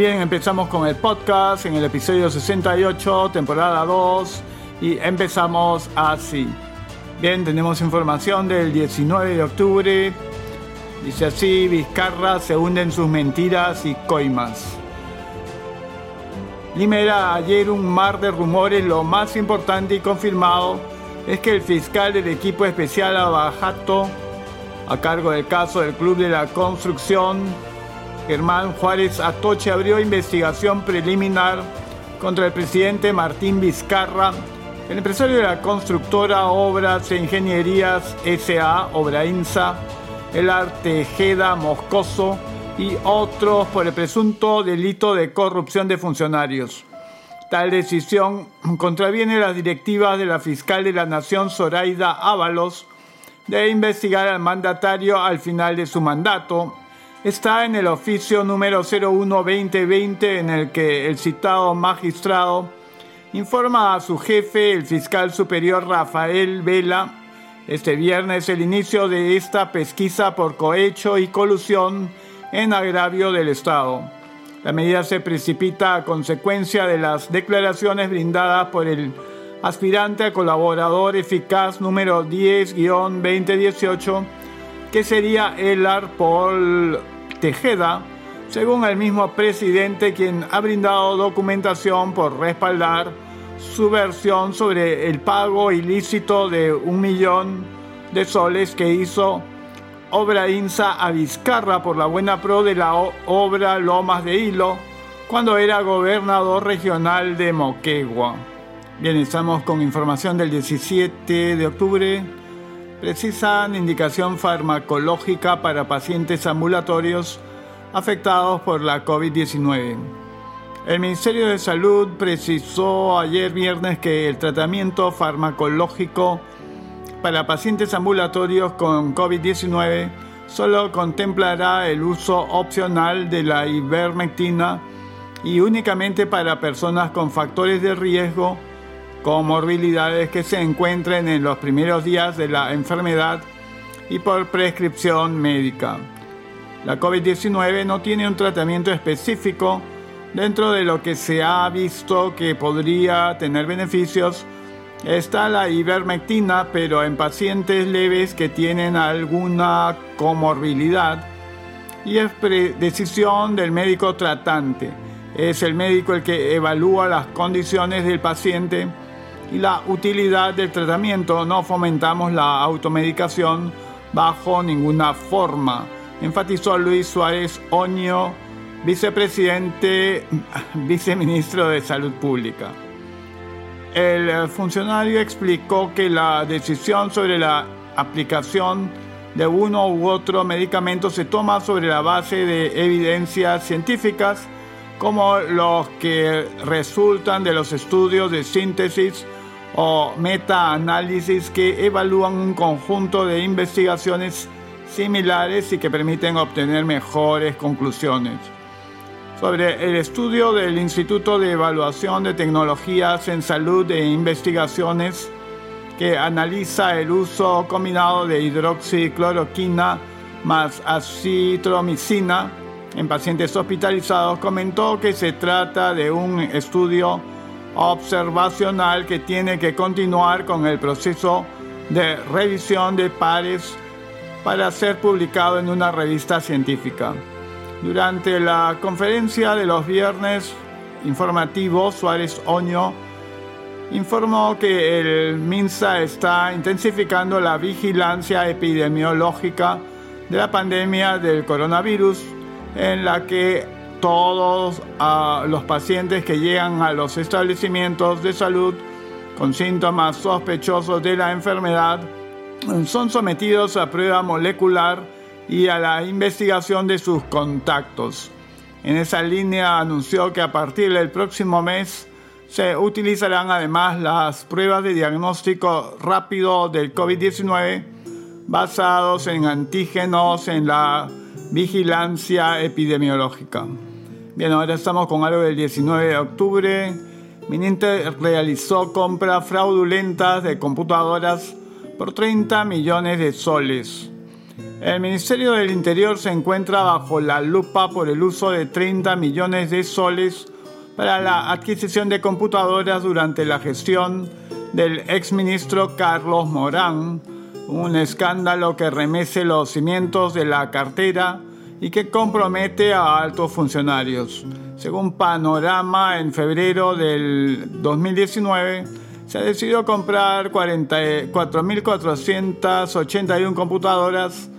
Bien, empezamos con el podcast en el episodio 68, temporada 2, y empezamos así. Bien, tenemos información del 19 de octubre. Dice así, Vizcarra se hunde en sus mentiras y coimas. Limera ayer un mar de rumores, lo más importante y confirmado es que el fiscal del equipo especial Abajato, a cargo del caso del Club de la Construcción, Germán Juárez Atoche abrió investigación preliminar contra el presidente Martín Vizcarra, el empresario de la constructora Obras e Ingenierías SA, Obrainsa, el Artejeda Moscoso y otros por el presunto delito de corrupción de funcionarios. Tal decisión contraviene las directivas de la fiscal de la Nación, Zoraida Ábalos, de investigar al mandatario al final de su mandato está en el oficio número 01-2020 en el que el citado magistrado informa a su jefe, el fiscal superior Rafael Vela, este viernes el inicio de esta pesquisa por cohecho y colusión en agravio del Estado. La medida se precipita a consecuencia de las declaraciones brindadas por el aspirante a colaborador eficaz número 10-2018 que sería el Paul Tejeda, según el mismo presidente quien ha brindado documentación por respaldar su versión sobre el pago ilícito de un millón de soles que hizo Obra Insa a Vizcarra por la buena pro de la obra Lomas de Hilo cuando era gobernador regional de Moquegua. Bien, estamos con información del 17 de octubre precisan indicación farmacológica para pacientes ambulatorios afectados por la COVID-19. El Ministerio de Salud precisó ayer viernes que el tratamiento farmacológico para pacientes ambulatorios con COVID-19 solo contemplará el uso opcional de la ivermectina y únicamente para personas con factores de riesgo comorbilidades que se encuentren en los primeros días de la enfermedad y por prescripción médica. La COVID-19 no tiene un tratamiento específico dentro de lo que se ha visto que podría tener beneficios. Está la ivermectina, pero en pacientes leves que tienen alguna comorbilidad y es decisión del médico tratante. Es el médico el que evalúa las condiciones del paciente y la utilidad del tratamiento. No fomentamos la automedicación bajo ninguna forma, enfatizó Luis Suárez Oño, vicepresidente, viceministro de Salud Pública. El funcionario explicó que la decisión sobre la aplicación de uno u otro medicamento se toma sobre la base de evidencias científicas como los que resultan de los estudios de síntesis o meta-análisis que evalúan un conjunto de investigaciones similares y que permiten obtener mejores conclusiones. Sobre el estudio del Instituto de Evaluación de Tecnologías en Salud e Investigaciones, que analiza el uso combinado de hidroxicloroquina más acitromicina en pacientes hospitalizados, comentó que se trata de un estudio observacional que tiene que continuar con el proceso de revisión de pares para ser publicado en una revista científica. Durante la conferencia de los viernes informativos, Suárez Oño informó que el MINSA está intensificando la vigilancia epidemiológica de la pandemia del coronavirus, en la que todos los pacientes que llegan a los establecimientos de salud con síntomas sospechosos de la enfermedad son sometidos a prueba molecular y a la investigación de sus contactos. En esa línea anunció que a partir del próximo mes se utilizarán además las pruebas de diagnóstico rápido del COVID-19 basados en antígenos en la vigilancia epidemiológica. Bien, ahora estamos con algo del 19 de octubre. Mininter realizó compras fraudulentas de computadoras por 30 millones de soles. El Ministerio del Interior se encuentra bajo la lupa por el uso de 30 millones de soles para la adquisición de computadoras durante la gestión del exministro Carlos Morán, un escándalo que remece los cimientos de la cartera y que compromete a altos funcionarios. Según Panorama, en febrero del 2019 se decidió comprar 44.481 computadoras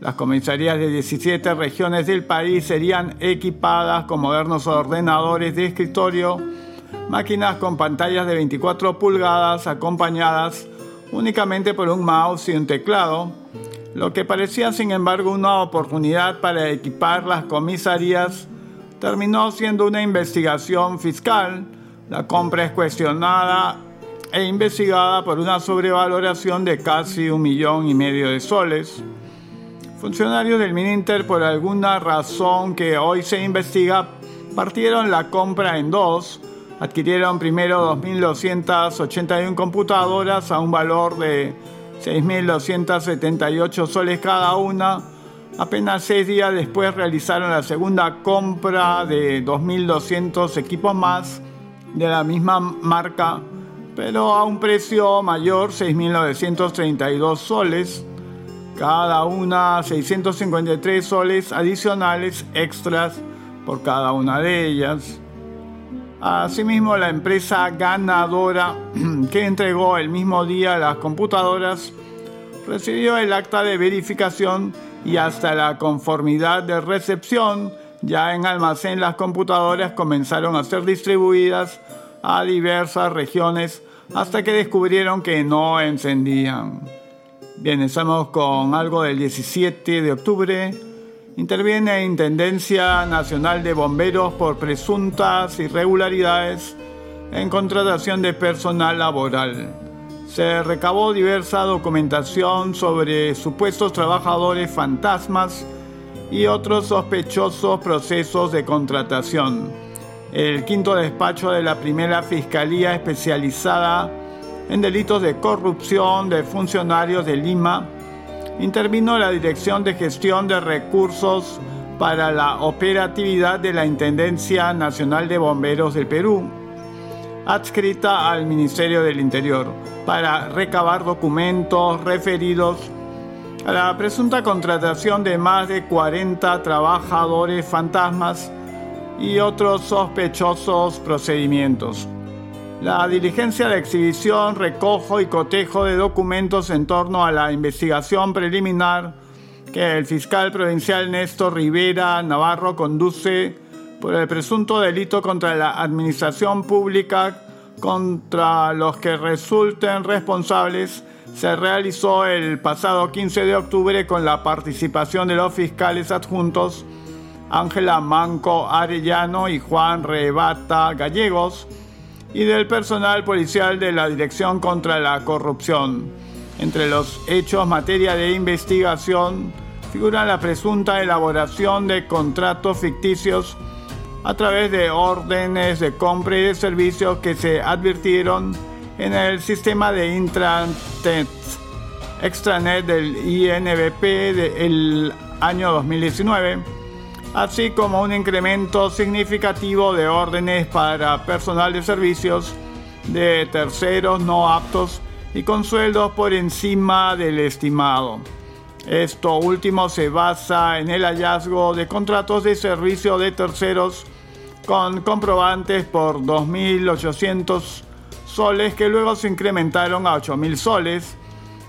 las comisarías de 17 regiones del país serían equipadas con modernos ordenadores de escritorio, máquinas con pantallas de 24 pulgadas acompañadas únicamente por un mouse y un teclado, lo que parecía sin embargo una oportunidad para equipar las comisarías terminó siendo una investigación fiscal. La compra es cuestionada e investigada por una sobrevaloración de casi un millón y medio de soles. Funcionarios del Mininter, por alguna razón que hoy se investiga, partieron la compra en dos. Adquirieron primero 2.281 computadoras a un valor de 6.278 soles cada una. Apenas seis días después realizaron la segunda compra de 2.200 equipos más de la misma marca, pero a un precio mayor, 6.932 soles cada una 653 soles adicionales extras por cada una de ellas. Asimismo, la empresa ganadora que entregó el mismo día las computadoras recibió el acta de verificación y hasta la conformidad de recepción. Ya en almacén las computadoras comenzaron a ser distribuidas a diversas regiones hasta que descubrieron que no encendían. Bien, estamos con algo del 17 de octubre. Interviene Intendencia Nacional de Bomberos por presuntas irregularidades en contratación de personal laboral. Se recabó diversa documentación sobre supuestos trabajadores fantasmas y otros sospechosos procesos de contratación. El quinto despacho de la primera Fiscalía Especializada en delitos de corrupción de funcionarios de Lima, intervino la Dirección de Gestión de Recursos para la operatividad de la Intendencia Nacional de Bomberos del Perú, adscrita al Ministerio del Interior, para recabar documentos referidos a la presunta contratación de más de 40 trabajadores fantasmas y otros sospechosos procedimientos. La diligencia de exhibición, recojo y cotejo de documentos en torno a la investigación preliminar que el fiscal provincial Néstor Rivera Navarro conduce por el presunto delito contra la administración pública contra los que resulten responsables se realizó el pasado 15 de octubre con la participación de los fiscales adjuntos Ángela Manco Arellano y Juan Rebata Gallegos, y del personal policial de la Dirección contra la Corrupción. Entre los hechos materia de investigación figura la presunta elaboración de contratos ficticios a través de órdenes de compra y de servicios que se advirtieron en el sistema de intranet extranet del INBP del año 2019 así como un incremento significativo de órdenes para personal de servicios de terceros no aptos y con sueldos por encima del estimado. Esto último se basa en el hallazgo de contratos de servicio de terceros con comprobantes por 2.800 soles que luego se incrementaron a 8.000 soles.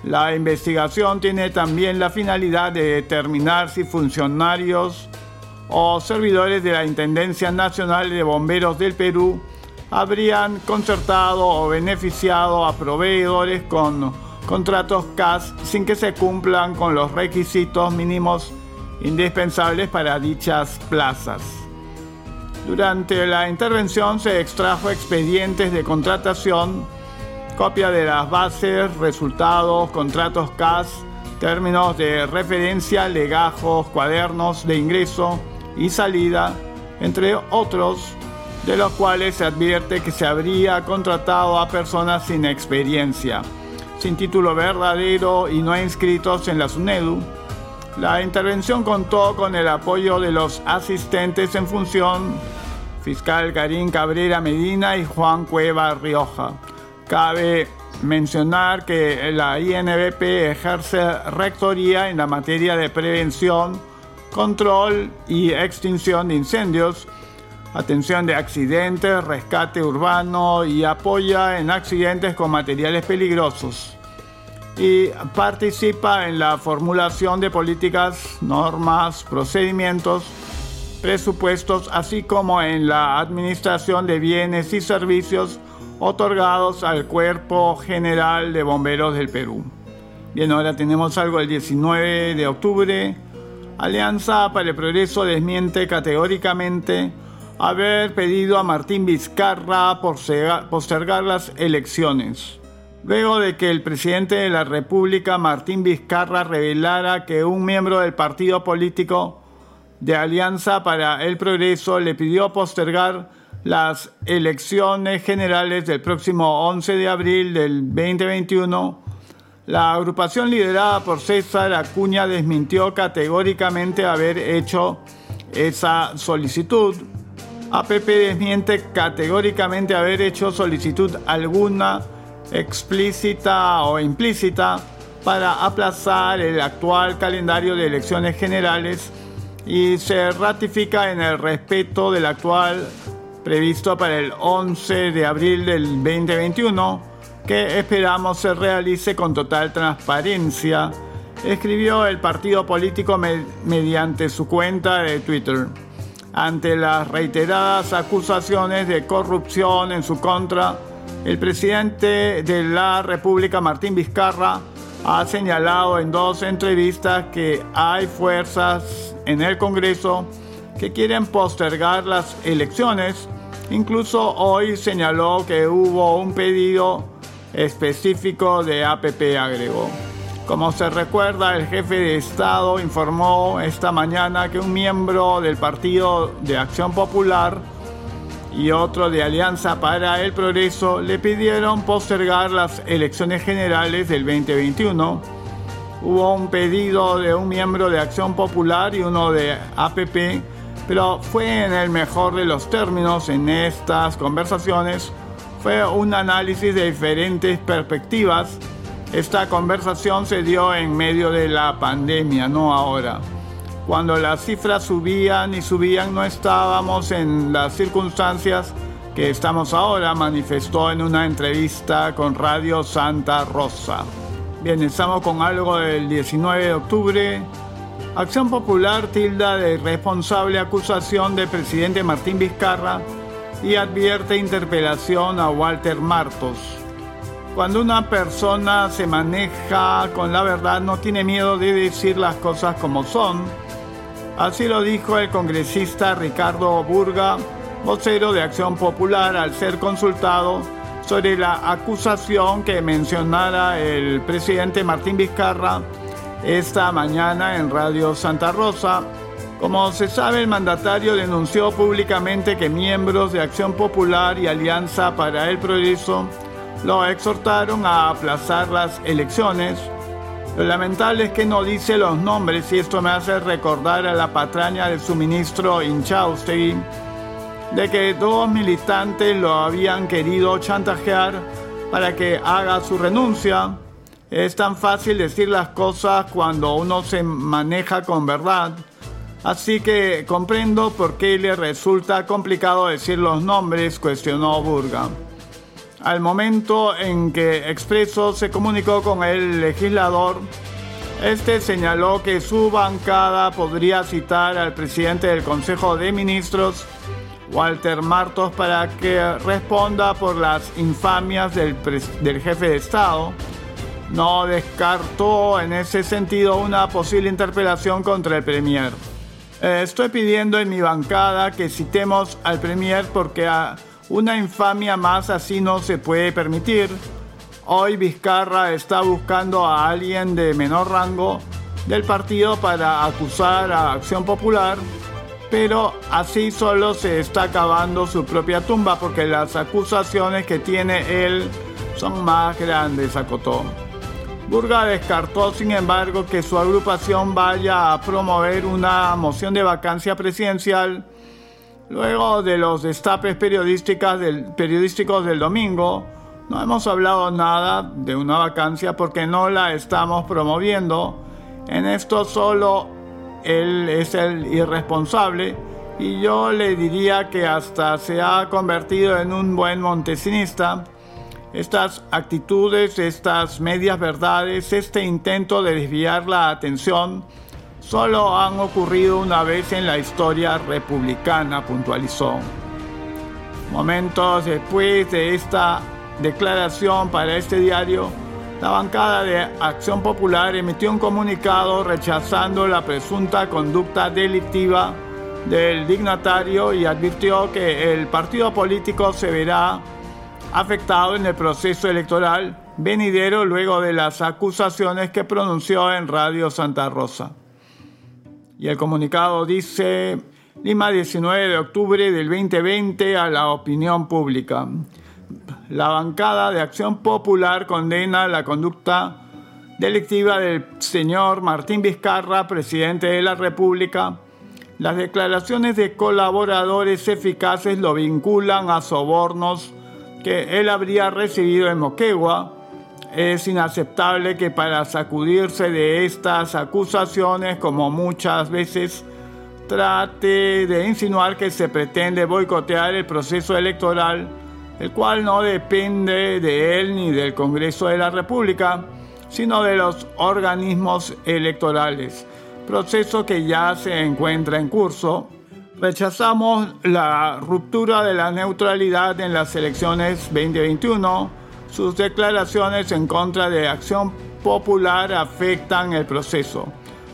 La investigación tiene también la finalidad de determinar si funcionarios o servidores de la Intendencia Nacional de Bomberos del Perú habrían concertado o beneficiado a proveedores con contratos CAS sin que se cumplan con los requisitos mínimos indispensables para dichas plazas. Durante la intervención se extrajo expedientes de contratación, copia de las bases, resultados, contratos CAS, términos de referencia, legajos, cuadernos de ingreso, y salida, entre otros, de los cuales se advierte que se habría contratado a personas sin experiencia, sin título verdadero y no inscritos en la SUNEDU, La intervención contó con el apoyo de los asistentes en función, fiscal Karim Cabrera Medina y Juan Cueva Rioja. Cabe mencionar que la INBP ejerce rectoría en la materia de prevención, control y extinción de incendios, atención de accidentes, rescate urbano y apoya en accidentes con materiales peligrosos. Y participa en la formulación de políticas, normas, procedimientos, presupuestos, así como en la administración de bienes y servicios otorgados al Cuerpo General de Bomberos del Perú. Bien, ahora tenemos algo el 19 de octubre. Alianza para el Progreso desmiente categóricamente haber pedido a Martín Vizcarra postergar las elecciones. Luego de que el presidente de la República, Martín Vizcarra, revelara que un miembro del partido político de Alianza para el Progreso le pidió postergar las elecciones generales del próximo 11 de abril del 2021, la agrupación liderada por César Acuña desmintió categóricamente haber hecho esa solicitud. APP desmiente categóricamente haber hecho solicitud alguna explícita o implícita para aplazar el actual calendario de elecciones generales y se ratifica en el respeto del actual previsto para el 11 de abril del 2021, que esperamos se realice con total transparencia, escribió el partido político mediante su cuenta de Twitter. Ante las reiteradas acusaciones de corrupción en su contra, el presidente de la República, Martín Vizcarra, ha señalado en dos entrevistas que hay fuerzas en el Congreso que quieren postergar las elecciones Incluso hoy señaló que hubo un pedido específico de APP, agregó. Como se recuerda, el jefe de Estado informó esta mañana que un miembro del Partido de Acción Popular y otro de Alianza para el Progreso le pidieron postergar las elecciones generales del 2021. Hubo un pedido de un miembro de Acción Popular y uno de APP pero fue en el mejor de los términos en estas conversaciones, fue un análisis de diferentes perspectivas. Esta conversación se dio en medio de la pandemia, no ahora. Cuando las cifras subían y subían no estábamos en las circunstancias que estamos ahora, manifestó en una entrevista con Radio Santa Rosa. Bien, estamos con algo del 19 de octubre Acción Popular tilda de responsable acusación del presidente Martín Vizcarra y advierte interpelación a Walter Martos. Cuando una persona se maneja con la verdad no tiene miedo de decir las cosas como son. Así lo dijo el congresista Ricardo Burga, vocero de Acción Popular, al ser consultado sobre la acusación que mencionara el presidente Martín Vizcarra esta mañana en Radio Santa Rosa. Como se sabe, el mandatario denunció públicamente que miembros de Acción Popular y Alianza para el Progreso lo exhortaron a aplazar las elecciones. Lo lamentable es que no dice los nombres y esto me hace recordar a la patraña de su ministro Inchaustegui de que dos militantes lo habían querido chantajear para que haga su renuncia es tan fácil decir las cosas cuando uno se maneja con verdad. Así que comprendo por qué le resulta complicado decir los nombres, cuestionó Burga. Al momento en que Expreso se comunicó con el legislador, este señaló que su bancada podría citar al presidente del Consejo de Ministros, Walter Martos, para que responda por las infamias del, del jefe de Estado no descartó en ese sentido una posible interpelación contra el Premier. Eh, estoy pidiendo en mi bancada que citemos al Premier porque una infamia más así no se puede permitir. Hoy Vizcarra está buscando a alguien de menor rango del partido para acusar a Acción Popular, pero así solo se está acabando su propia tumba porque las acusaciones que tiene él son más grandes, acotó. Burga descartó, sin embargo, que su agrupación vaya a promover una moción de vacancia presidencial luego de los destapes periodísticos del, domingo. No hemos hablado nada de una vacancia porque no la estamos promoviendo. En esto solo él es el irresponsable y yo le diría que hasta se ha convertido en un buen montesinista estas actitudes, estas medias verdades, este intento de desviar la atención, solo han ocurrido una vez en la historia republicana, puntualizó. Momentos después de esta declaración para este diario, la bancada de Acción Popular emitió un comunicado rechazando la presunta conducta delictiva del dignatario y advirtió que el partido político se verá afectado en el proceso electoral venidero luego de las acusaciones que pronunció en Radio Santa Rosa. Y el comunicado dice, Lima 19 de octubre del 2020 a la opinión pública. La bancada de Acción Popular condena la conducta delictiva del señor Martín Vizcarra, presidente de la República. Las declaraciones de colaboradores eficaces lo vinculan a sobornos que él habría recibido en Moquegua, es inaceptable que para sacudirse de estas acusaciones, como muchas veces trate de insinuar que se pretende boicotear el proceso electoral, el cual no depende de él ni del Congreso de la República, sino de los organismos electorales, proceso que ya se encuentra en curso Rechazamos la ruptura de la neutralidad en las elecciones 2021. Sus declaraciones en contra de Acción Popular afectan el proceso,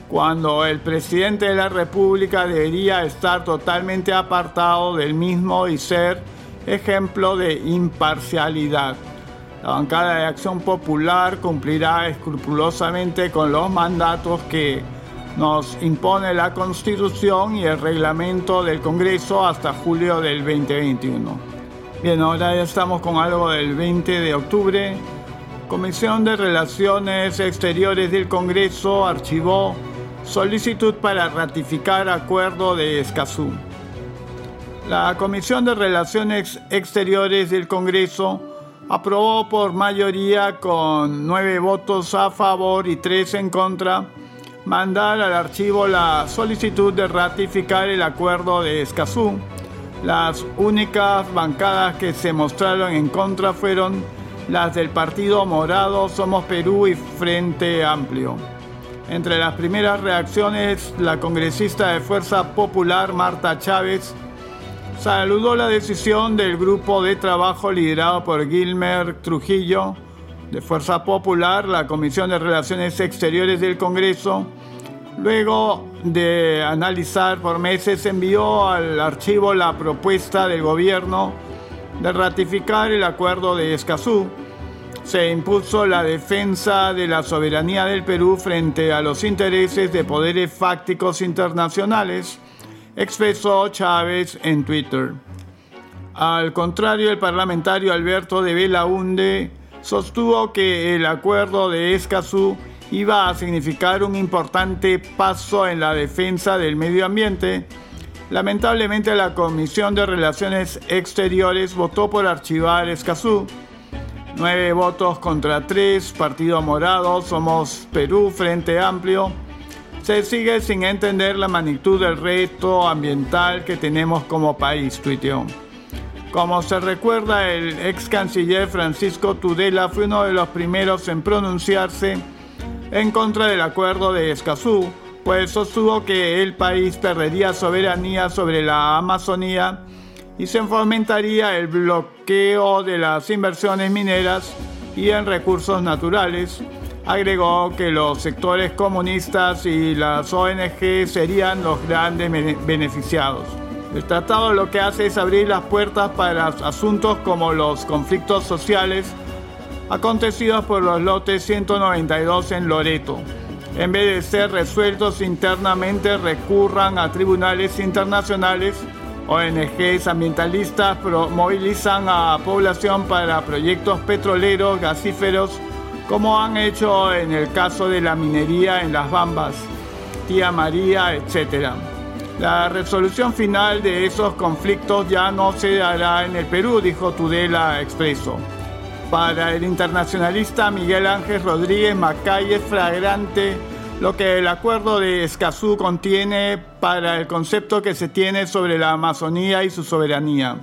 cuando el presidente de la República debería estar totalmente apartado del mismo y ser ejemplo de imparcialidad. La bancada de Acción Popular cumplirá escrupulosamente con los mandatos que nos impone la Constitución y el reglamento del Congreso hasta julio del 2021. Bien, ahora ya estamos con algo del 20 de octubre. Comisión de Relaciones Exteriores del Congreso archivó solicitud para ratificar acuerdo de Escazú. La Comisión de Relaciones Exteriores del Congreso aprobó por mayoría con nueve votos a favor y tres en contra mandar al archivo la solicitud de ratificar el acuerdo de Escazú. Las únicas bancadas que se mostraron en contra fueron las del Partido Morado, Somos Perú y Frente Amplio. Entre las primeras reacciones, la congresista de Fuerza Popular, Marta Chávez, saludó la decisión del grupo de trabajo liderado por Gilmer Trujillo de Fuerza Popular, la Comisión de Relaciones Exteriores del Congreso, luego de analizar por meses, envió al archivo la propuesta del gobierno de ratificar el acuerdo de Escazú. Se impuso la defensa de la soberanía del Perú frente a los intereses de poderes fácticos internacionales, expresó Chávez en Twitter. Al contrario, el parlamentario Alberto de Belaunde sostuvo que el acuerdo de Escazú iba a significar un importante paso en la defensa del medio ambiente. Lamentablemente la Comisión de Relaciones Exteriores votó por archivar Escazú. Nueve votos contra tres, Partido Morado, Somos Perú, Frente Amplio. Se sigue sin entender la magnitud del reto ambiental que tenemos como país, tuiteó. Como se recuerda, el ex canciller Francisco Tudela fue uno de los primeros en pronunciarse en contra del acuerdo de Escazú, pues sostuvo que el país perdería soberanía sobre la Amazonía y se fomentaría el bloqueo de las inversiones mineras y en recursos naturales. Agregó que los sectores comunistas y las ONG serían los grandes beneficiados. El tratado lo que hace es abrir las puertas para asuntos como los conflictos sociales acontecidos por los lotes 192 en Loreto. En vez de ser resueltos internamente, recurran a tribunales internacionales. ONGs ambientalistas movilizan a población para proyectos petroleros, gasíferos como han hecho en el caso de la minería en las Bambas, Tía María, etc. La resolución final de esos conflictos ya no se dará en el Perú, dijo Tudela Expreso. Para el internacionalista Miguel Ángel Rodríguez Macay es flagrante lo que el acuerdo de Escazú contiene para el concepto que se tiene sobre la Amazonía y su soberanía.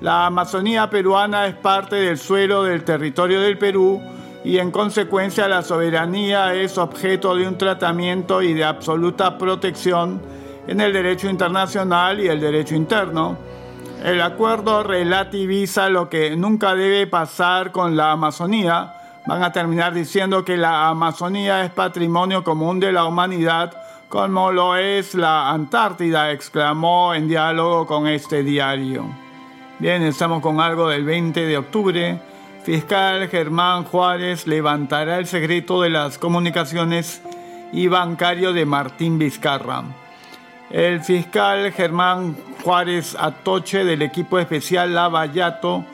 La Amazonía peruana es parte del suelo del territorio del Perú y en consecuencia la soberanía es objeto de un tratamiento y de absoluta protección en el derecho internacional y el derecho interno. El acuerdo relativiza lo que nunca debe pasar con la Amazonía. Van a terminar diciendo que la Amazonía es patrimonio común de la humanidad, como lo es la Antártida, exclamó en diálogo con este diario. Bien, estamos con algo del 20 de octubre. Fiscal Germán Juárez levantará el secreto de las comunicaciones y bancario de Martín Vizcarra. El fiscal Germán Juárez Atoche del equipo especial Lavallato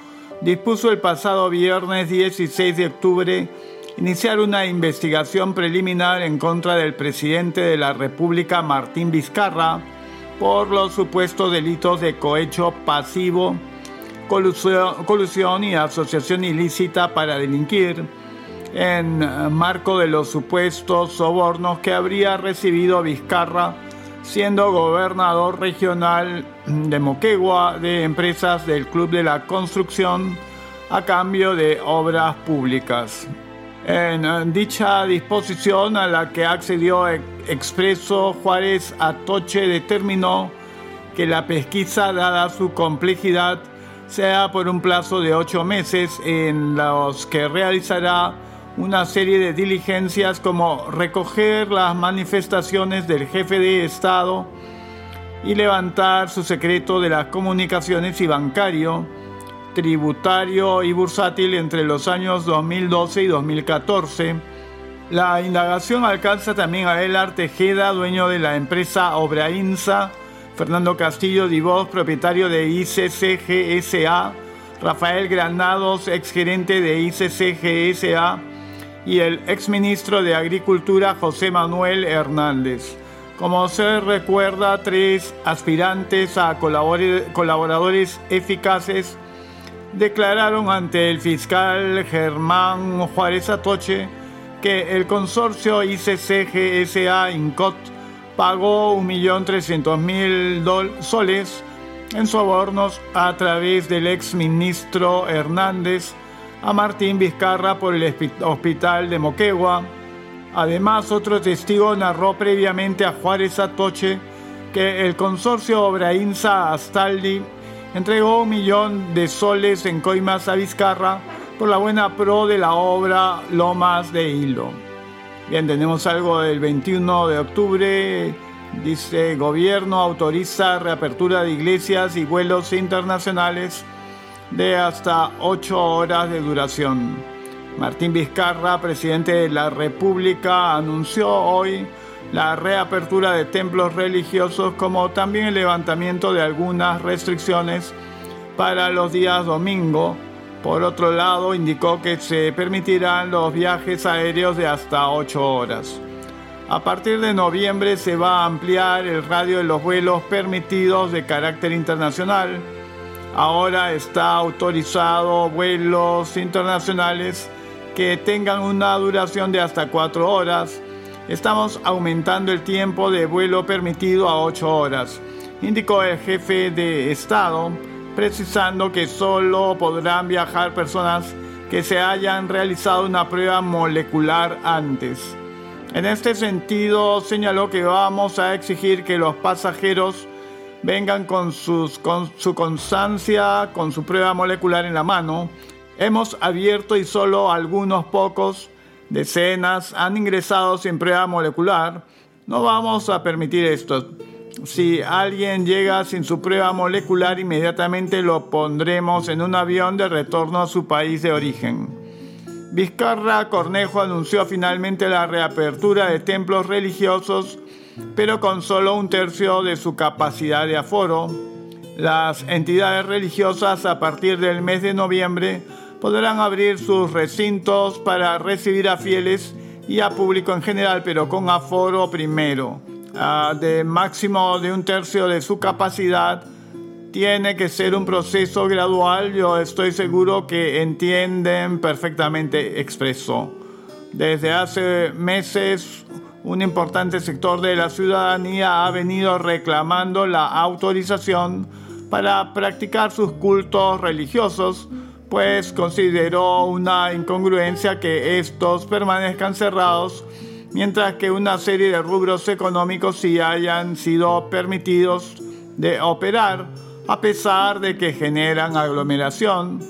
dispuso el pasado viernes 16 de octubre iniciar una investigación preliminar en contra del presidente de la República Martín Vizcarra por los supuestos delitos de cohecho pasivo, colusión, y asociación ilícita para delinquir en marco de los supuestos sobornos que habría recibido Vizcarra siendo gobernador regional de Moquegua de empresas del Club de la Construcción a cambio de obras públicas. En dicha disposición a la que accedió Expreso Juárez Atoche determinó que la pesquisa, dada su complejidad, sea por un plazo de ocho meses en los que realizará una serie de diligencias como recoger las manifestaciones del jefe de Estado y levantar su secreto de las comunicaciones y bancario, tributario y bursátil entre los años 2012 y 2014. La indagación alcanza también a El Artejeda, dueño de la empresa Obrainsa, Fernando Castillo Divos, propietario de ICCGSA, Rafael Granados, exgerente de ICCGSA, y el exministro de Agricultura José Manuel Hernández. Como se recuerda, tres aspirantes a colaboradores eficaces declararon ante el fiscal Germán Juárez Atoche que el consorcio ICCGSA Incot pagó 1.300.000 soles en sobornos a través del exministro Hernández a Martín Vizcarra por el hospital de Moquegua. Además, otro testigo narró previamente a Juárez Atoche que el consorcio Obrainsa Astaldi entregó un millón de soles en coimas a Vizcarra por la buena pro de la obra Lomas de Hilo. Bien, tenemos algo del 21 de octubre. Dice, gobierno autoriza reapertura de iglesias y vuelos internacionales de hasta ocho horas de duración. Martín Vizcarra, presidente de la República, anunció hoy la reapertura de templos religiosos como también el levantamiento de algunas restricciones para los días domingo. Por otro lado, indicó que se permitirán los viajes aéreos de hasta ocho horas. A partir de noviembre se va a ampliar el radio de los vuelos permitidos de carácter internacional Ahora está autorizado vuelos internacionales que tengan una duración de hasta cuatro horas. Estamos aumentando el tiempo de vuelo permitido a ocho horas, indicó el jefe de Estado, precisando que solo podrán viajar personas que se hayan realizado una prueba molecular antes. En este sentido, señaló que vamos a exigir que los pasajeros vengan con, su constancia, con su prueba molecular en la mano. Hemos abierto y solo algunos pocos, decenas, han ingresado sin prueba molecular. No vamos a permitir esto. Si alguien llega sin su prueba molecular, inmediatamente lo pondremos en un avión de retorno a su país de origen. Vizcarra Cornejo anunció finalmente la reapertura de templos religiosos pero con solo un tercio de su capacidad de aforo. Las entidades religiosas a partir del mes de noviembre podrán abrir sus recintos para recibir a fieles y a público en general, pero con aforo primero, ah, de máximo de un tercio de su capacidad. Tiene que ser un proceso gradual, yo estoy seguro que entienden perfectamente expreso. Desde hace meses, un importante sector de la ciudadanía ha venido reclamando la autorización para practicar sus cultos religiosos pues consideró una incongruencia que estos permanezcan cerrados mientras que una serie de rubros económicos sí hayan sido permitidos de operar a pesar de que generan aglomeración.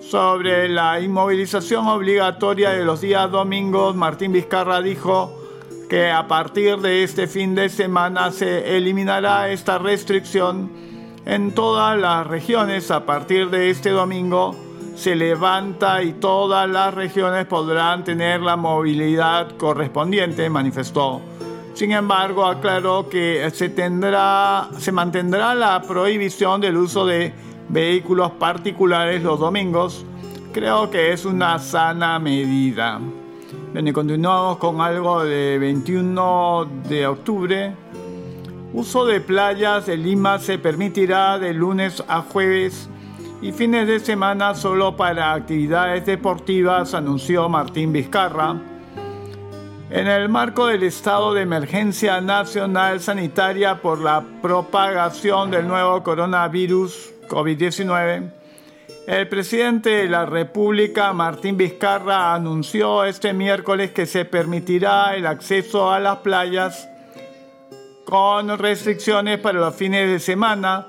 Sobre la inmovilización obligatoria de los días domingos, Martín Vizcarra dijo que a partir de este fin de semana se eliminará esta restricción en todas las regiones a partir de este domingo se levanta y todas las regiones podrán tener la movilidad correspondiente, manifestó. Sin embargo, aclaró que se, tendrá, se mantendrá la prohibición del uso de vehículos particulares los domingos. Creo que es una sana medida. Y continuamos con algo de 21 de octubre. Uso de playas de Lima se permitirá de lunes a jueves y fines de semana solo para actividades deportivas, anunció Martín Vizcarra. En el marco del estado de emergencia nacional sanitaria por la propagación del nuevo coronavirus COVID-19, el presidente de la República, Martín Vizcarra, anunció este miércoles que se permitirá el acceso a las playas con restricciones para los fines de semana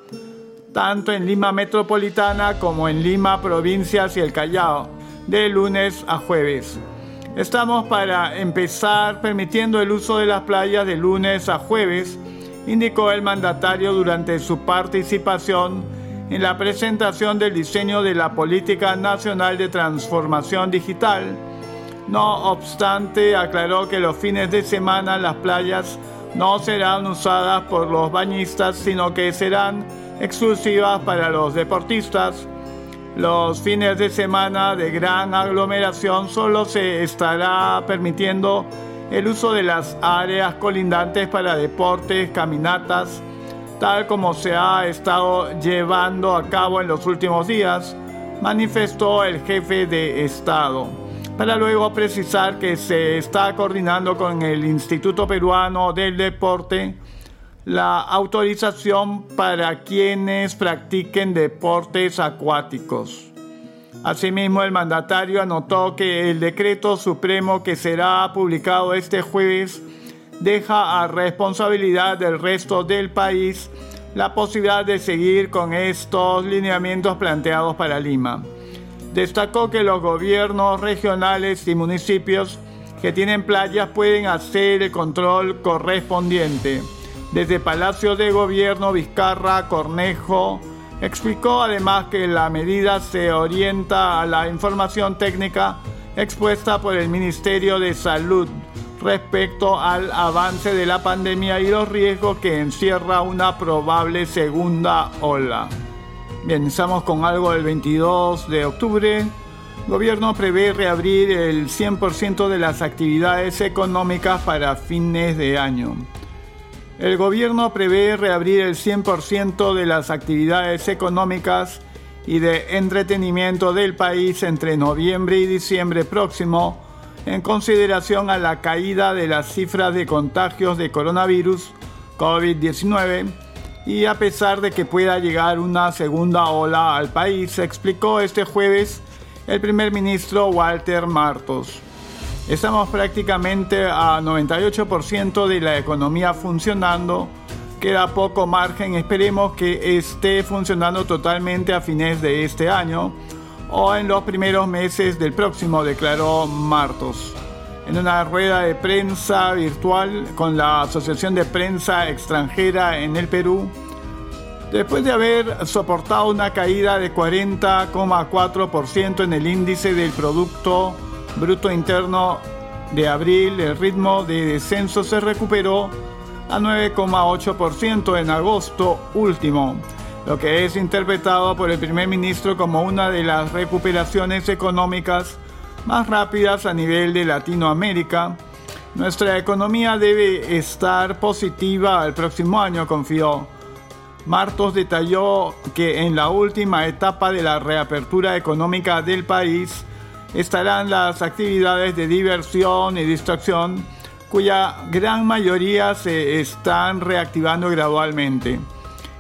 tanto en Lima Metropolitana como en Lima Provincias y el Callao, de lunes a jueves. Estamos para empezar permitiendo el uso de las playas de lunes a jueves, indicó el mandatario durante su participación en la presentación del diseño de la Política Nacional de Transformación Digital. No obstante, aclaró que los fines de semana las playas no serán usadas por los bañistas, sino que serán exclusivas para los deportistas. Los fines de semana de gran aglomeración solo se estará permitiendo el uso de las áreas colindantes para deportes, caminatas, tal como se ha estado llevando a cabo en los últimos días, manifestó el jefe de Estado, para luego precisar que se está coordinando con el Instituto Peruano del Deporte la autorización para quienes practiquen deportes acuáticos. Asimismo, el mandatario anotó que el decreto supremo que será publicado este jueves deja a responsabilidad del resto del país la posibilidad de seguir con estos lineamientos planteados para Lima. Destacó que los gobiernos regionales y municipios que tienen playas pueden hacer el control correspondiente. Desde Palacio de Gobierno, Vizcarra, Cornejo, explicó además que la medida se orienta a la información técnica expuesta por el Ministerio de Salud respecto al avance de la pandemia y los riesgos que encierra una probable segunda ola. Bien, estamos con algo del 22 de octubre. El gobierno prevé reabrir el 100% de las actividades económicas para fines de año. El gobierno prevé reabrir el 100% de las actividades económicas y de entretenimiento del país entre noviembre y diciembre próximo en consideración a la caída de las cifras de contagios de coronavirus COVID-19 y a pesar de que pueda llegar una segunda ola al país, explicó este jueves el primer ministro Walter Martos. Estamos prácticamente a 98% de la economía funcionando. Queda poco margen, esperemos que esté funcionando totalmente a fines de este año o en los primeros meses del próximo, declaró Martos. En una rueda de prensa virtual con la Asociación de Prensa Extranjera en el Perú, después de haber soportado una caída de 40,4% en el índice del Producto Bruto Interno de abril, el ritmo de descenso se recuperó a 9,8% en agosto último, lo que es interpretado por el primer ministro como una de las recuperaciones económicas más rápidas a nivel de Latinoamérica. Nuestra economía debe estar positiva el próximo año, confió. Martos detalló que en la última etapa de la reapertura económica del país estarán las actividades de diversión y distracción, cuya gran mayoría se están reactivando gradualmente.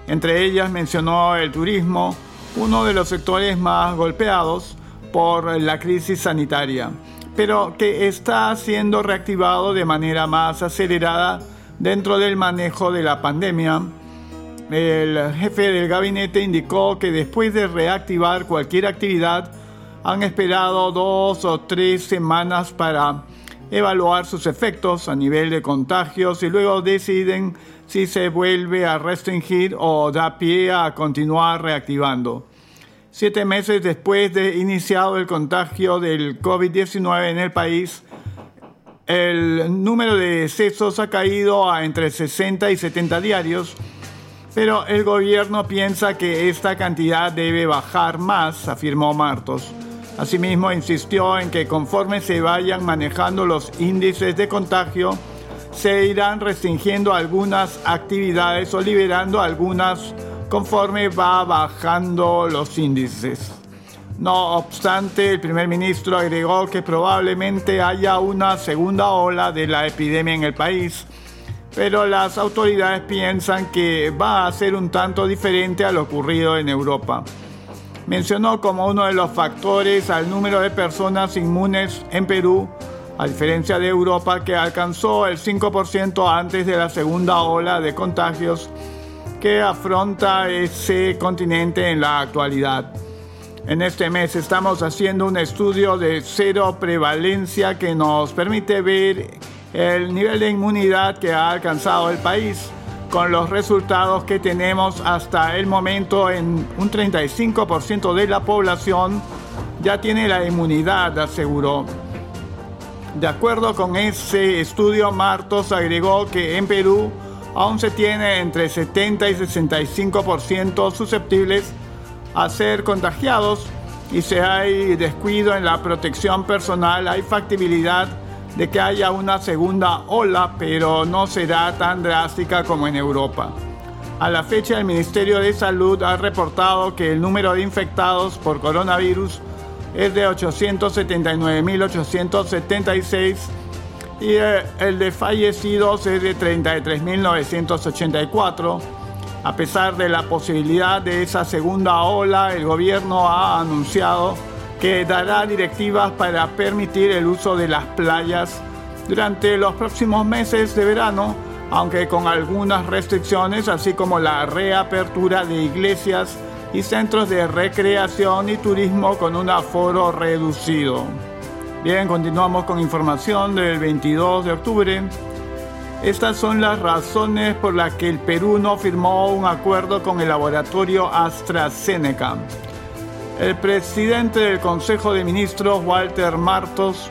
Entre ellas mencionó el turismo, uno de los sectores más golpeados por la crisis sanitaria, pero que está siendo reactivado de manera más acelerada dentro del manejo de la pandemia. El jefe del gabinete indicó que después de reactivar cualquier actividad, han esperado dos o tres semanas para evaluar sus efectos a nivel de contagios y luego deciden si se vuelve a restringir o da pie a continuar reactivando. Siete meses después de iniciado el contagio del COVID-19 en el país, el número de decesos ha caído a entre 60 y 70 diarios pero el gobierno piensa que esta cantidad debe bajar más, afirmó Martos. Asimismo, insistió en que conforme se vayan manejando los índices de contagio, se irán restringiendo algunas actividades o liberando algunas conforme va bajando los índices. No obstante, el primer ministro agregó que probablemente haya una segunda ola de la epidemia en el país pero las autoridades piensan que va a ser un tanto diferente a lo ocurrido en Europa. Mencionó como uno de los factores al número de personas inmunes en Perú, a diferencia de Europa que alcanzó el 5% antes de la segunda ola de contagios que afronta ese continente en la actualidad. En este mes estamos haciendo un estudio de cero prevalencia que nos permite ver el nivel de inmunidad que ha alcanzado el país con los resultados que tenemos hasta el momento en un 35% de la población ya tiene la inmunidad, aseguró. De acuerdo con ese estudio, Martos agregó que en Perú aún se tiene entre 70 y 65% susceptibles a ser contagiados y si hay descuido en la protección personal, hay factibilidad de que haya una segunda ola, pero no será tan drástica como en Europa. A la fecha, el Ministerio de Salud ha reportado que el número de infectados por coronavirus es de 879.876 y eh, el de fallecidos es de 33.984. A pesar de la posibilidad de esa segunda ola, el gobierno ha anunciado que dará directivas para permitir el uso de las playas durante los próximos meses de verano, aunque con algunas restricciones, así como la reapertura de iglesias y centros de recreación y turismo con un aforo reducido. Bien, continuamos con información del 22 de octubre. Estas son las razones por las que el Perú no firmó un acuerdo con el laboratorio AstraZeneca. El presidente del Consejo de Ministros, Walter Martos,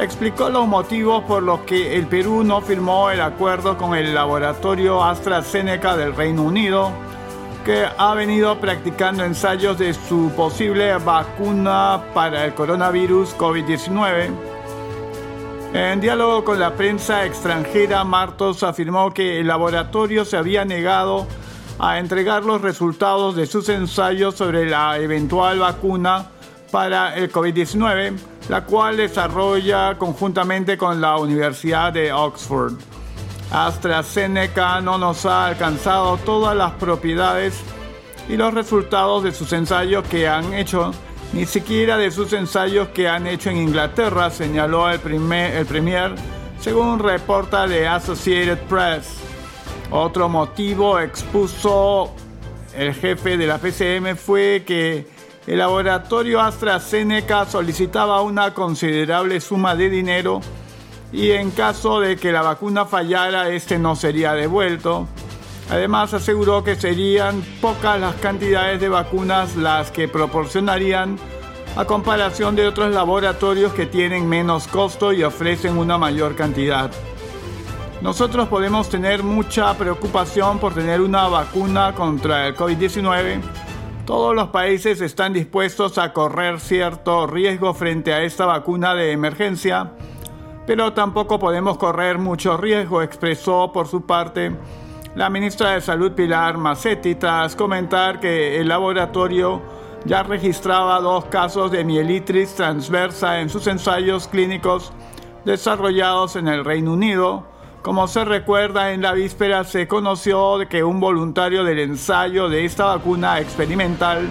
explicó los motivos por los que el Perú no firmó el acuerdo con el laboratorio AstraZeneca del Reino Unido, que ha venido practicando ensayos de su posible vacuna para el coronavirus COVID-19. En diálogo con la prensa extranjera, Martos afirmó que el laboratorio se había negado a entregar los resultados de sus ensayos sobre la eventual vacuna para el COVID-19, la cual desarrolla conjuntamente con la Universidad de Oxford. AstraZeneca no nos ha alcanzado todas las propiedades y los resultados de sus ensayos que han hecho, ni siquiera de sus ensayos que han hecho en Inglaterra, señaló el, primer, el Premier, según reporta de Associated Press. Otro motivo expuso el jefe de la PCM fue que el laboratorio AstraZeneca solicitaba una considerable suma de dinero y en caso de que la vacuna fallara, este no sería devuelto. Además, aseguró que serían pocas las cantidades de vacunas las que proporcionarían a comparación de otros laboratorios que tienen menos costo y ofrecen una mayor cantidad. Nosotros podemos tener mucha preocupación por tener una vacuna contra el COVID-19. Todos los países están dispuestos a correr cierto riesgo frente a esta vacuna de emergencia, pero tampoco podemos correr mucho riesgo, expresó por su parte la ministra de Salud Pilar Macetti tras comentar que el laboratorio ya registraba dos casos de mielitis transversa en sus ensayos clínicos desarrollados en el Reino Unido. Como se recuerda, en la víspera se conoció que un voluntario del ensayo de esta vacuna experimental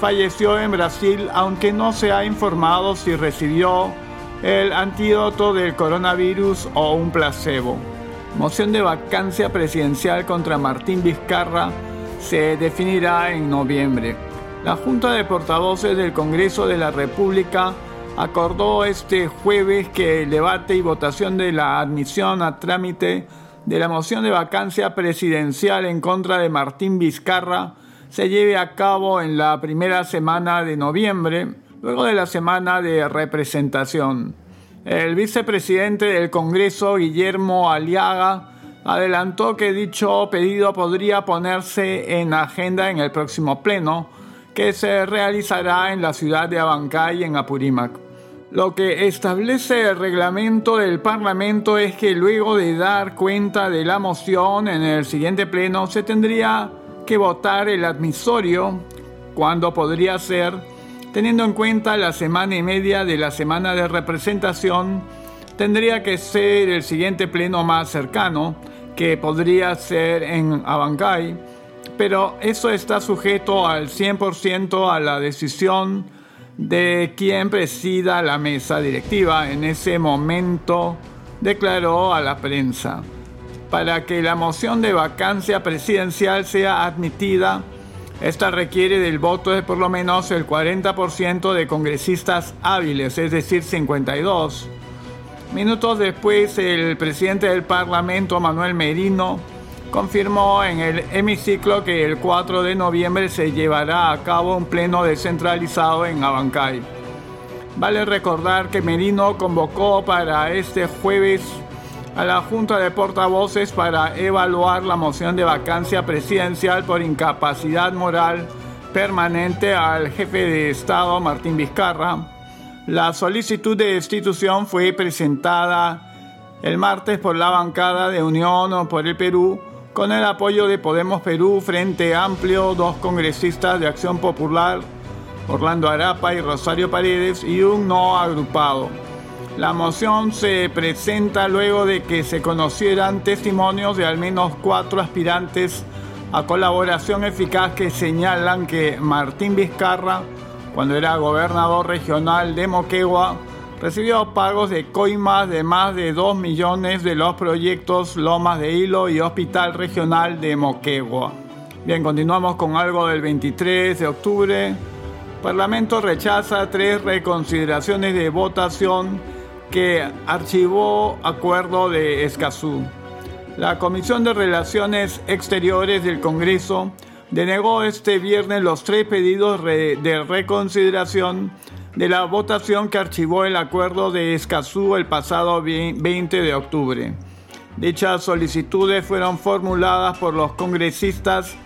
falleció en Brasil, aunque no se ha informado si recibió el antídoto del coronavirus o un placebo. Moción de vacancia presidencial contra Martín Vizcarra se definirá en noviembre. La Junta de Portavoces del Congreso de la República acordó este jueves que el debate y votación de la admisión a trámite de la moción de vacancia presidencial en contra de Martín Vizcarra se lleve a cabo en la primera semana de noviembre, luego de la semana de representación. El vicepresidente del Congreso, Guillermo Aliaga, adelantó que dicho pedido podría ponerse en agenda en el próximo pleno, que se realizará en la ciudad de Abancay, en Apurímac. Lo que establece el reglamento del Parlamento es que luego de dar cuenta de la moción en el siguiente pleno se tendría que votar el admisorio, cuando podría ser Teniendo en cuenta la semana y media de la semana de representación, tendría que ser el siguiente pleno más cercano, que podría ser en Abancay, pero eso está sujeto al 100% a la decisión de quien presida la mesa directiva. En ese momento declaró a la prensa. Para que la moción de vacancia presidencial sea admitida, esta requiere del voto de por lo menos el 40% de congresistas hábiles, es decir, 52. Minutos después, el presidente del Parlamento, Manuel Merino, confirmó en el hemiciclo que el 4 de noviembre se llevará a cabo un pleno descentralizado en Abancay. Vale recordar que Merino convocó para este jueves a la Junta de Portavoces para evaluar la moción de vacancia presidencial por incapacidad moral permanente al jefe de Estado Martín Vizcarra. La solicitud de destitución fue presentada el martes por la bancada de Unión por el Perú con el apoyo de Podemos Perú, Frente Amplio, dos congresistas de Acción Popular, Orlando Arapa y Rosario Paredes, y un no agrupado. La moción se presenta luego de que se conocieran testimonios de al menos cuatro aspirantes a colaboración eficaz que señalan que Martín Vizcarra, cuando era gobernador regional de Moquegua, recibió pagos de coimas de más de 2 millones de los proyectos Lomas de Hilo y Hospital Regional de Moquegua. Bien, continuamos con algo del 23 de octubre. Parlamento rechaza tres reconsideraciones de votación que archivó acuerdo de Escazú. La Comisión de Relaciones Exteriores del Congreso denegó este viernes los tres pedidos de reconsideración de la votación que archivó el acuerdo de Escazú el pasado 20 de octubre. Dichas solicitudes fueron formuladas por los congresistas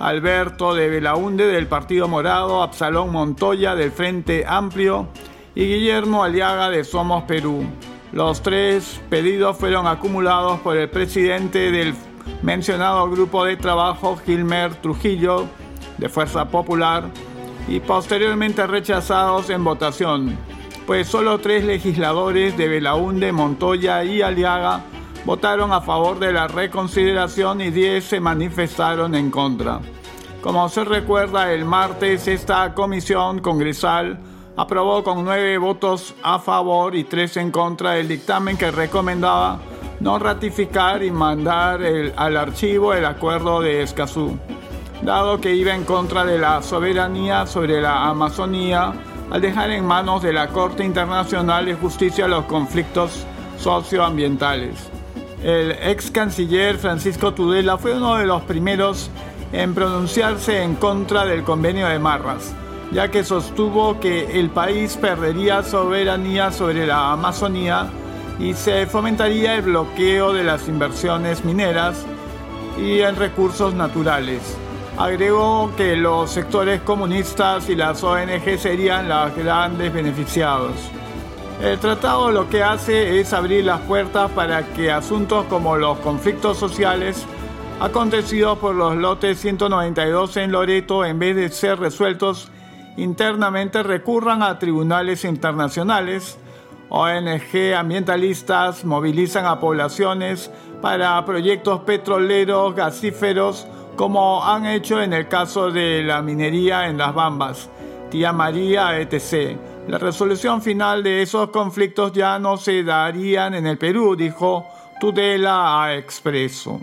Alberto de Belaunde del Partido Morado, Absalón Montoya del Frente Amplio, y Guillermo Aliaga de Somos Perú. Los tres pedidos fueron acumulados por el presidente del mencionado grupo de trabajo, Gilmer Trujillo, de Fuerza Popular, y posteriormente rechazados en votación, pues solo tres legisladores de Belaunde, Montoya y Aliaga votaron a favor de la reconsideración y diez se manifestaron en contra. Como se recuerda, el martes esta comisión congresal aprobó con nueve votos a favor y tres en contra el dictamen que recomendaba no ratificar y mandar al archivo el acuerdo de Escazú, dado que iba en contra de la soberanía sobre la Amazonía al dejar en manos de la Corte Internacional de Justicia los conflictos socioambientales. El ex canciller Francisco Tudela fue uno de los primeros en pronunciarse en contra del convenio de Marras ya que sostuvo que el país perdería soberanía sobre la Amazonía y se fomentaría el bloqueo de las inversiones mineras y en recursos naturales. Agregó que los sectores comunistas y las ONG serían los grandes beneficiados. El tratado lo que hace es abrir las puertas para que asuntos como los conflictos sociales acontecidos por los lotes 192 en Loreto, en vez de ser resueltos internamente, recurran a tribunales internacionales. ONG ambientalistas movilizan a poblaciones para proyectos petroleros, gasíferos, como han hecho en el caso de la minería en las Bambas, Tía María, etc. La resolución final de esos conflictos ya no se darían en el Perú, dijo Tudela a Expreso.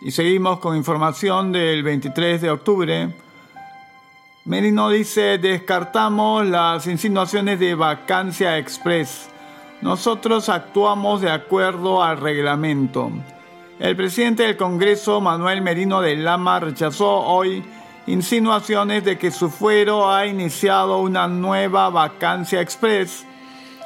Y seguimos con información del 23 de octubre. Merino dice, descartamos las insinuaciones de vacancia express. Nosotros actuamos de acuerdo al reglamento. El presidente del Congreso, Manuel Merino de Lama, rechazó hoy insinuaciones de que su fuero ha iniciado una nueva vacancia express.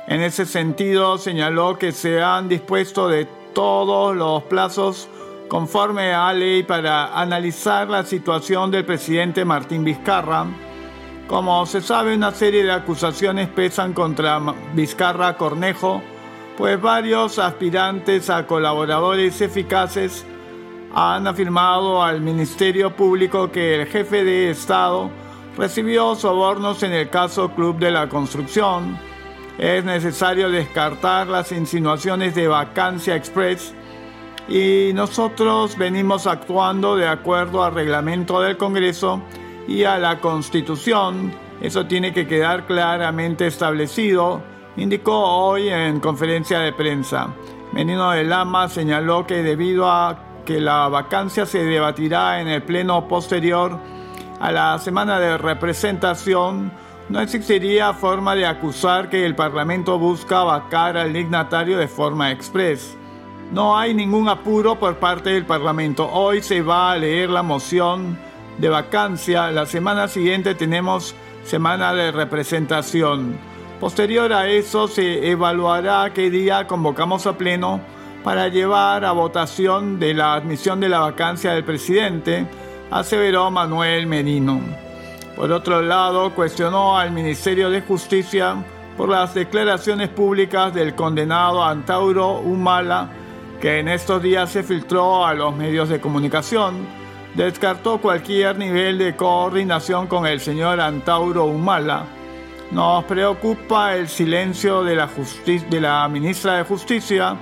En ese sentido, señaló que se han dispuesto de todos los plazos conforme a ley para analizar la situación del presidente Martín Vizcarra. Como se sabe, una serie de acusaciones pesan contra Vizcarra Cornejo, pues varios aspirantes a colaboradores eficaces han afirmado al Ministerio Público que el jefe de Estado recibió sobornos en el caso Club de la Construcción. Es necesario descartar las insinuaciones de vacancia express y nosotros venimos actuando de acuerdo al reglamento del Congreso y a la Constitución. Eso tiene que quedar claramente establecido, indicó hoy en conferencia de prensa. Menino de Lama señaló que debido a que la vacancia se debatirá en el pleno posterior a la semana de representación, no existiría forma de acusar que el Parlamento busca vacar al dignatario de forma express. No hay ningún apuro por parte del Parlamento. Hoy se va a leer la moción de vacancia. La semana siguiente tenemos semana de representación. Posterior a eso se evaluará qué día convocamos a pleno para llevar a votación de la admisión de la vacancia del presidente, aseveró Manuel Merino. Por otro lado, cuestionó al Ministerio de Justicia por las declaraciones públicas del condenado Antauro Humala que en estos días se filtró a los medios de comunicación, descartó cualquier nivel de coordinación con el señor Antauro Humala. Nos preocupa el silencio de la, de la ministra de Justicia,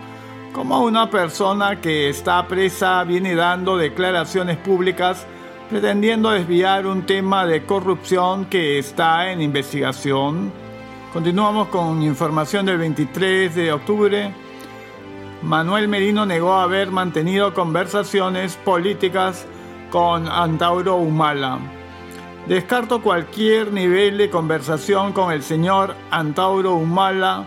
como una persona que está presa viene dando declaraciones públicas pretendiendo desviar un tema de corrupción que está en investigación. Continuamos con información del 23 de octubre. Manuel Merino negó haber mantenido conversaciones políticas con Antauro Humala. Descarto cualquier nivel de conversación con el señor Antauro Humala.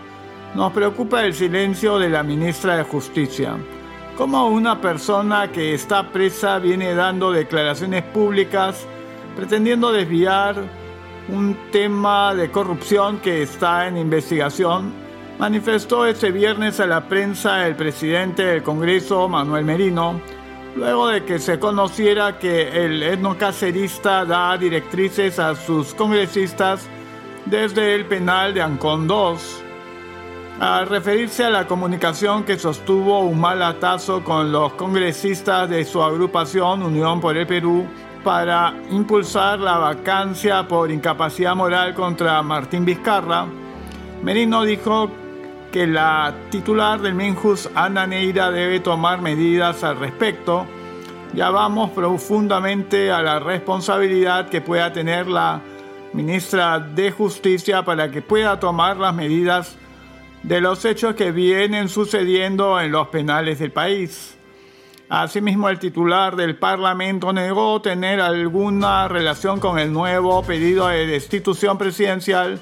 Nos preocupa el silencio de la ministra de Justicia. Como una persona que está presa viene dando declaraciones públicas pretendiendo desviar un tema de corrupción que está en investigación manifestó este viernes a la prensa el presidente del Congreso, Manuel Merino, luego de que se conociera que el etnocacerista da directrices a sus congresistas desde el penal de Ancón II. Al referirse a la comunicación que sostuvo un malatazo con los congresistas de su agrupación Unión por el Perú para impulsar la vacancia por incapacidad moral contra Martín Vizcarra, Merino dijo que la titular del Minjus, Ana Neira, debe tomar medidas al respecto. Ya vamos profundamente a la responsabilidad que pueda tener la ministra de Justicia para que pueda tomar las medidas de los hechos que vienen sucediendo en los penales del país. Asimismo, el titular del Parlamento negó tener alguna relación con el nuevo pedido de destitución presidencial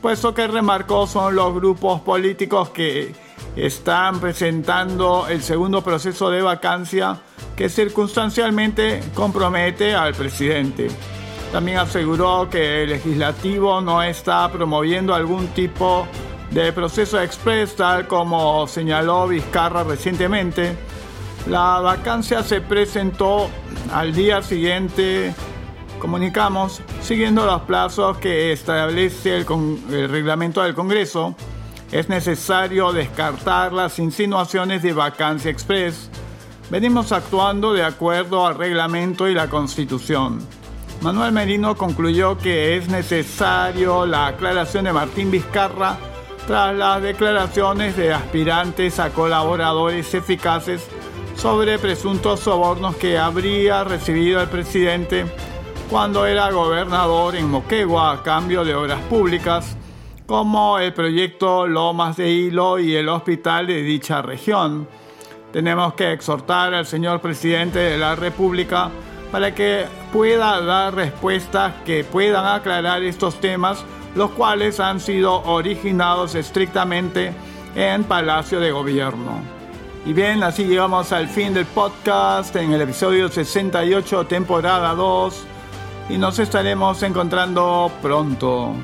puesto que remarcó son los grupos políticos que están presentando el segundo proceso de vacancia que circunstancialmente compromete al presidente. También aseguró que el legislativo no está promoviendo algún tipo del proceso express, tal como señaló Vizcarra recientemente. La vacancia se presentó al día siguiente, comunicamos, siguiendo los plazos que establece el, reglamento del Congreso. Es necesario descartar las insinuaciones de vacancia express. Venimos actuando de acuerdo al reglamento y la Constitución. Manuel Merino concluyó que es necesario la aclaración de Martín Vizcarra tras las declaraciones de aspirantes a colaboradores eficaces sobre presuntos sobornos que habría recibido el presidente cuando era gobernador en Moquegua a cambio de obras públicas, como el proyecto Lomas de Hilo y el hospital de dicha región. Tenemos que exhortar al señor presidente de la República para que pueda dar respuestas que puedan aclarar estos temas, los cuales han sido originados estrictamente en Palacio de Gobierno. Y bien, así llegamos al fin del podcast en el episodio 68, temporada 2, y nos estaremos encontrando pronto.